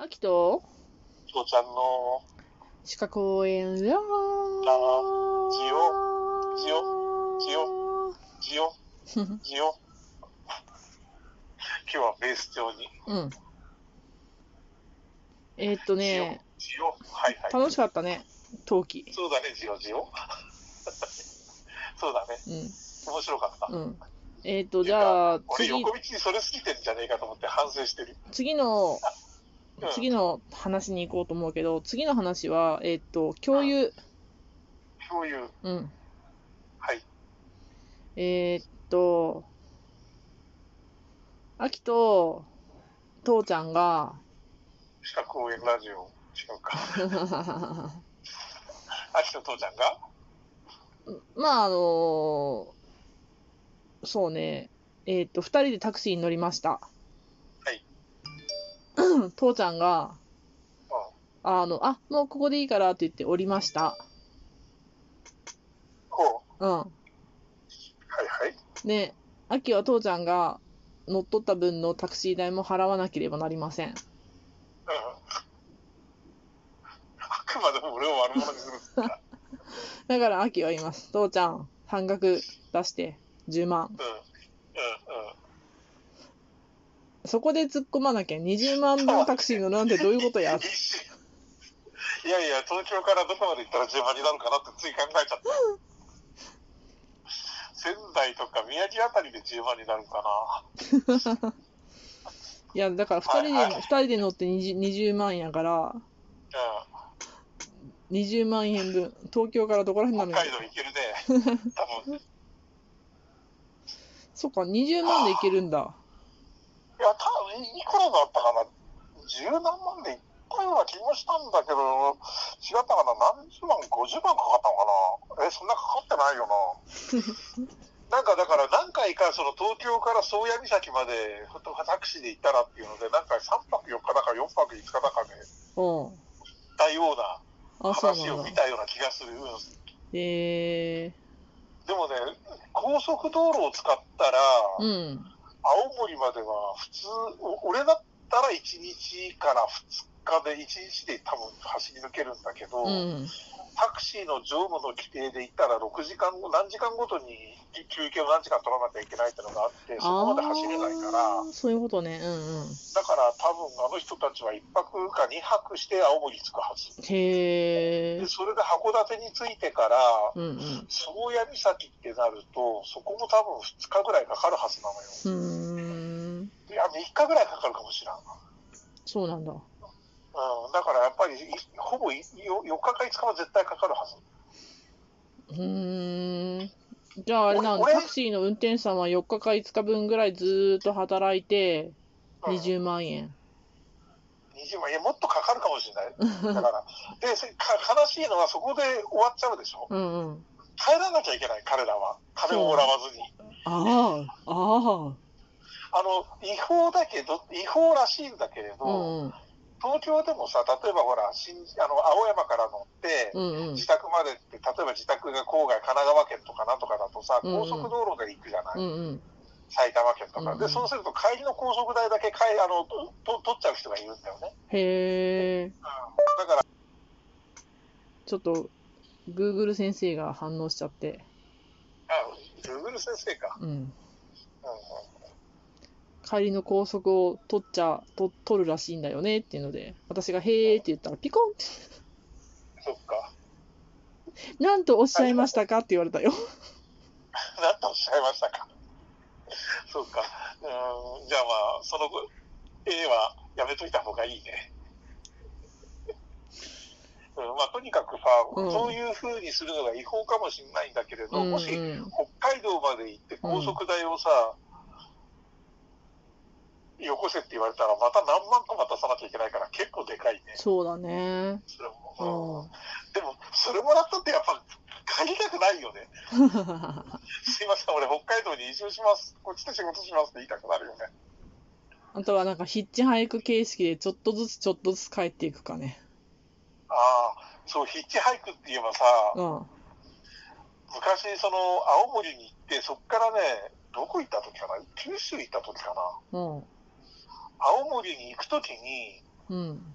秋ときこちゃんの鹿公園ラジジオジオジオジオ ジオ。今日はベース調に。うん。えーっとね、ジオはいはい。楽しかったね、陶器。そうだねジオジオ。そうだね。うん。面白かった。うん。えーっと、じゃあ、俺次、横道にそれ過ぎてんじゃねえかと思って反省してる。次の、うん次の話に行こうと思うけど、次の話は、えーっと、共有。共有うん。はいえーっと、秋と、父ちゃんが、鹿公園ラジオ違うか 秋と父ちゃんが？まあ、あのそうね、えーっと、二人でタクシーに乗りました。はい。父ちゃんが、うんあの、あ、もうここでいいからって言って降りました。ほううん。はいはいで、秋は父ちゃんが乗っ取った分のタクシー代も払わなければなりません。うんあくまでも俺を悪者にするんですかだから秋は言います。父ちゃん、半額出して10万。うんうんうんそこで突っ込まなきゃ20万分タクシー乗るなんてどういうことや？いやいや、東京からどこまで行ったら10万になるかなってつい考えちゃった。仙台とか宮城あたりで10万になるかな。いや、だから2人で、はいはい二人で乗って 20, 20万やから、20万円分、東京からどこら辺うん、なの？よ。北海道行けるね。多分。そっか、20万で行けるんだ。いや、多分いくらだったかな。十何万で行ったような気もしたんだけど、違ったかな。何十万、50万かかったのかな。え、そんなかかってないよな。なんかだから何回かその東京から宗谷岬までタクシーで行ったらっていうので、なんか3泊4日だか4泊5日だかで行うん。ったような話。を見たような気がする。うんえでもね、高速道路を使ったら、ー、うん。青森までは普通、俺だったら1日から2日で1日で多分走り抜けるんだけど、うん。タクシーの乗務の規定で言ったら6時間後、何時間ごとに休憩を何時間取らなきゃいけないっていうのがあって、そこまで走れないから、そういうことね。うんうん。だから多分あの人たちは1泊か2泊して青森着くはず。へえで、。それで函館に着いてから、うんうん。宗谷岬ってなると、そこも多分2日ぐらいかかるはずなのよ。うーん。いや、3日ぐらいかかるかもしれん。そうなんだ。うん、だからり、いほぼいよ4日か5日は絶対かかるはず。うーん。じゃああれなの、俺タクシーの運転手さんは4日か5日分ぐらいずーっと働いて、うん、20万円。20万、いや、もっとかかるかもしれない。だから、で、せか悲しいのはそこで終わっちゃうでしょ？うんうん。帰らなきゃいけない、彼らは。金をもらわずに。ああ、ああの、違法だけど、違法らしいんだけれど、あ。うんうん。東京でもさ、例えばほら、新あの青山から乗って、うんうん。自宅までって、例えば自宅が郊外、神奈川県とかなんとかだとさ、うんうん高速道路で行くじゃない、うんうん。埼玉県とか、うんうんで、そうすると帰りの高速代だけ帰あのとと取っちゃう人がいるんだよね。へえ。だから、ちょっと、Google 先生が反応しちゃって。あ、Google 先生か。うん。うんうん帰りの高速を取っちゃ、と取るらしいんだよねっていうので、私がへーって言ったら、ピコンって、そっか。なんとおっしゃいましたかって言われたよ。なんとおっしゃいましたか。そうか。うん、じゃあまあ、その A はやめといた方がいいね。うん、まあ、とにかくさ、うんそういうふうにするのが違法かもしれないんだけれど、うんもしうん。北海道まで行って高速代をさ、よこせって言われたら、また何万か渡さなきゃいけないから、結構でかいね。そうだね。それうも、ん。うんでも、それもらったってやっぱ、帰りたくないよね。すいません、俺北海道に移住します。こっちで仕事しますって言いたくなるよね。あとはなんかヒッチハイク形式でちょっとずつちょっとずつ帰っていくかね。ああ、そう、ヒッチハイクって言えばさ、うん。昔、その、青森に行って、そっからね、どこ行った時かな？九州行った時かな？うん。青森に行く時に、うん。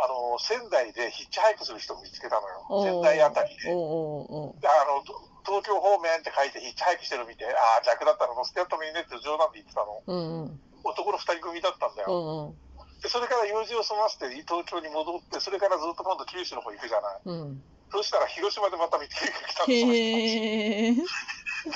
あの、仙台でヒッチハイクする人を見つけたのよ。仙台あたりで。おあの、と東京方面って書いてヒッチハイクしてる見て、ああ、逆だったら乗せてやってもいいねって冗談で言ってたの。うんうん。男の二人組だったんだうよ。んうん。で、それから用事を済ませて東京に戻って、それからずっと今度九州の方行くじゃない。うん。そしたら広島でまた見つけてきたの。その人へえ。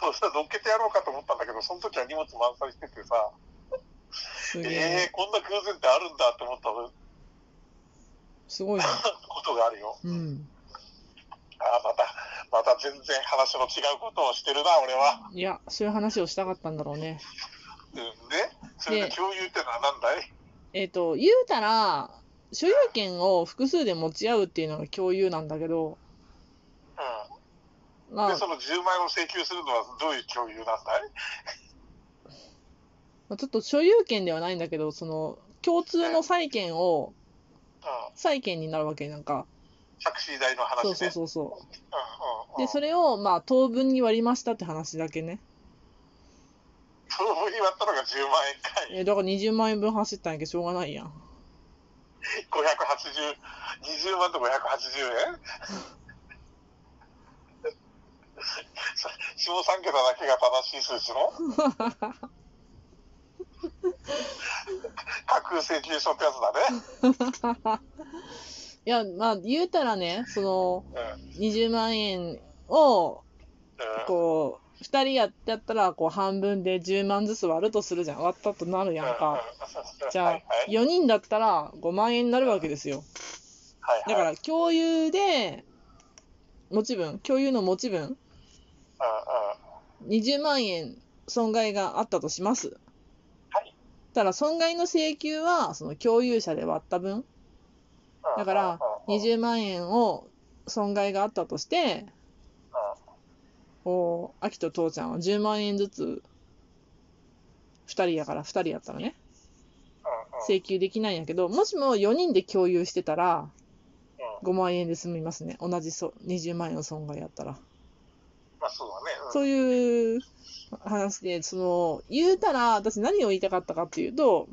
そうさ乗っけてやろうかと思ったんだけど、その時は荷物満載しててさ、すげええー、。こんな偶然ってあるんだって思ったすごいな。ことがあるよ。うん。あーまた、また全然話の違うことをしてるな、俺は。いや、そういう話をしたかったんだろうね。うんで、それでで共有ってのは何だい？えっ、と、言うたら、所有権を複数で持ち合うっていうのが共有なんだけど、うん。まあで、、その10万円を請求するのはどういう共有なんだい？まあちょっと所有権ではないんだけど、その、共通の債権を、うん。債権になるわけなんか。タクシー代の話ね。そうそうそうそうんうんうう。ん。で、それを、まあ、当分に割りましたって話だけね。その分に割ったのが10万円かい。えだから20万円分走ったんやけど、しょうがないやん。580、20万と580円？さ下3桁だけが正しい数字の 架空請求書ってやつだね。いや、まあ、言うたらね、その、うん。20万円を、うんこう、2人やってやったら、こう、半分で10万ずつ割るとするじゃん。割ったとなるやんか。じゃあはいはい、4人だったら5万円になるわけですよ。だから、共有で、持ち分、共有の持ち分、うんうん20万円損害があったとします。ただ、損害の請求は、その共有者で割った分。だから、20万円を損害があったとして、お秋と父ちゃんは10万円ずつ、2人やから、2人やったらね、請求できないんやけど、もしも4人で共有してたら、5万円で済みますね。同じそ20万円の損害やったら。まあそうだ。そういう話で、その、言うたら、私何を言いたかったかっていうと、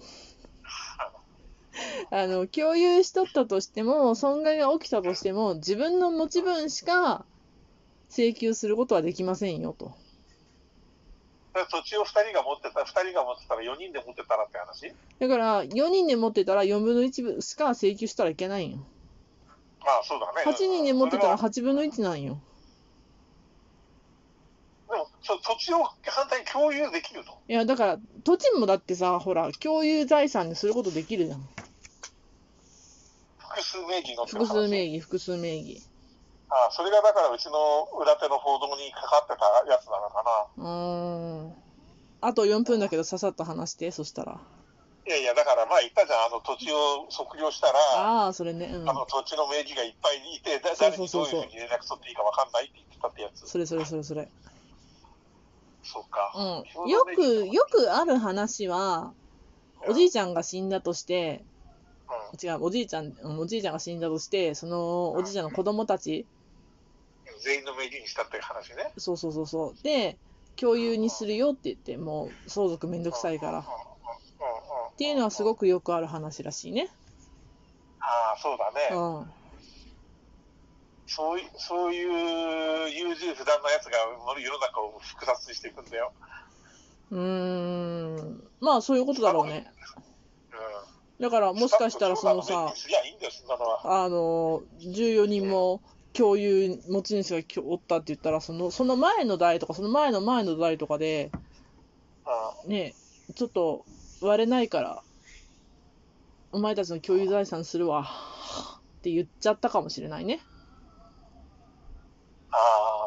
あの、共有しとったとしても、損害が起きたとしても、自分の持ち分しか請求することはできませんよと。で土地を2人が持ってた、2人が持ってたら4人で持ってたらって話？だから、4人で持ってたら4分の1分しか請求したらいけないんよ。まあそうだね。8人で持ってたらそれは8分の1なんよ。そ土地を反対に共有できると。いや、だから、土地もだってさ、ほら、共有財産にすることできるじゃん。複数名義の複数名義。義、複数名義。ああそれがだからうちの裏手の報道にかかってたやつなのかうーん。あと4分だけど、ささっと話して、そしたら。な。いやいや、だからまあ言ったじゃん、あの土地を測量したら、ああ、それね。うんあ。の土地の名義がいっぱいいて、誰にどういうふうに連絡取っていいかわかんないって言ってたってやつ。それそれそれそれ。そうか。うん。よく、よくある話は、おじいちゃんが死んだとして、う違う、おじいちゃん、うんおじいちゃんが死んだとして、そのおじいちゃんの子供たち、ん。全員の名義にしたっていう話ね。そうそうそうそう。で、共有にするよって言って、もう相続めんどくさいから。っ。ていうのはすごくよくある話らしいね。ああ、そうだね。うん。そういそういう優柔不断なやつが世の中を複雑にしていくんだよ。うーん。まあ、そういうことだろうね。うん。だから、もしかしたらそのさ。あの、14人も共有持ち主がおったって言ったら、その、その前の代とか、その前の前の代とかで、うね、ちょっと割れないから、お前たちの共有財産するわ、って言っちゃったかもしれないね。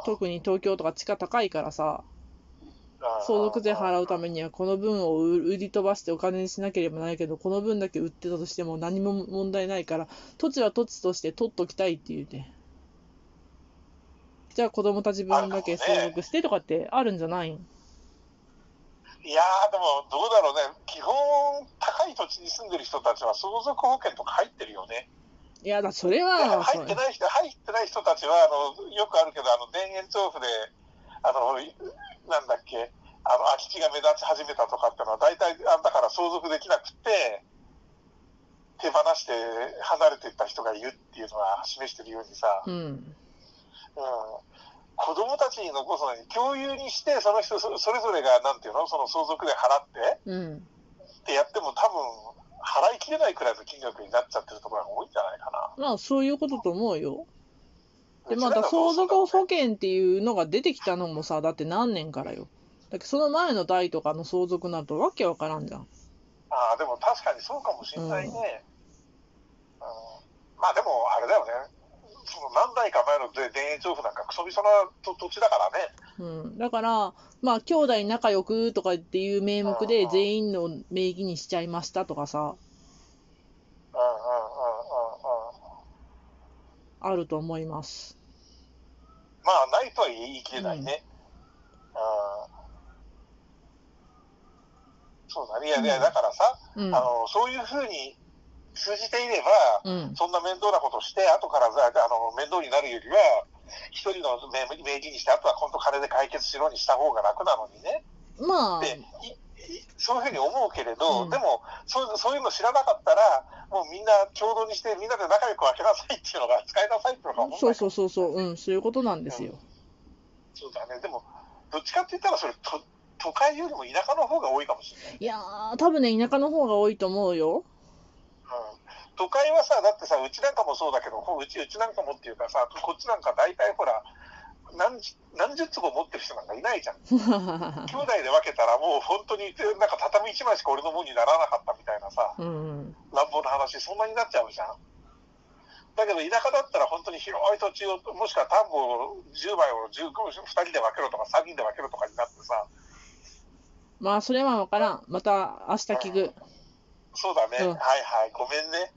特に東京とか地価高いからさ、うん相続税払うためにはこの分を売売り飛ばしてお金にしなければないけど、この分だけ売ってたとしても何も問題ないから、土地は土地として取っときたいって言うて。じゃあ子供たち分だけ相続してとかってあるんじゃないんいやー、でもどうだろうね。基本、高い土地に住んでる人たちは相続保険とか入ってるよね。いやだ、それでは、入ってない人、入ってない人たちは、あの、よくあるけど、あの、田園調布で、あの、いなんだっけ、あの、空き地が目立ち始めたとかってのは、大体、あだから相続できなくて、手放して離れていった人がいるっていうのは示してるようにさ、うん。うん、子供たちに残すのに共有にして、その人そそれぞれが、なんていうの、その相続で払ってうん。ってやっても、多分払いきれないくらいの金額になっちゃってるところが多いんじゃないかな。まあ、そういうことと思うよ。で、また相続保険っていうのが出てきたのもさ、だって何年からよ。だけどその前の代とかの相続になるとわけわからんじゃん。ああ、でも確かにそうかもしれないね。うんまあでも、あれだよね。その何代か前の田園調布なんかクソみそな土土地だからね。うん。だから、まあ、兄弟仲良くとかっていう名目でうん全員の名義にしちゃいましたとかさ、うんうんうんうんうん。あると思います。まあ、ないとは言い切れないね。うんそうだね。いや、いやだからさ、うんあ。の、そういうふうに通じていれば、うん。そんな面倒なことして、後からさあの面倒になるよりは、一人の名名義にして、あとは本当金で解決しろにした方が楽なのにね。まあ、で、そういうふうに思うけれど、うんでもそう、そういうの知らなかったら、もうみんな共同にして、みんなで仲良く分けなさいっていうのが、使いなさいっていうのがそうそうそうそう、うん、そういうことなんですよ。そうだね。でも、どっちかって言ったら、それ、と都会よりも田舎の方が多いかもしれない。いやー、多分ね、田舎の方が多いと思うよ。うん都会はさ、だってさ、うちなんかもそうだけど、こううち、うちなんかもっていうかさ、こっちなんか大体ほら、何十何十坪持ってる人なんかいないじゃん。兄弟で分けたらもう本当に、なんか畳一枚しか俺のもんにならなかったみたいなさ、うんうん。乱暴な話、そんなになっちゃうじゃん。だけど田舎だったら本当に広い土地を、もしくは田んぼを10枚を15 2人で分けろとか3人で分けろとかになってさ、まあ、それはわからん。また明日聞く。そうだね、うんはいはい、ごめんね。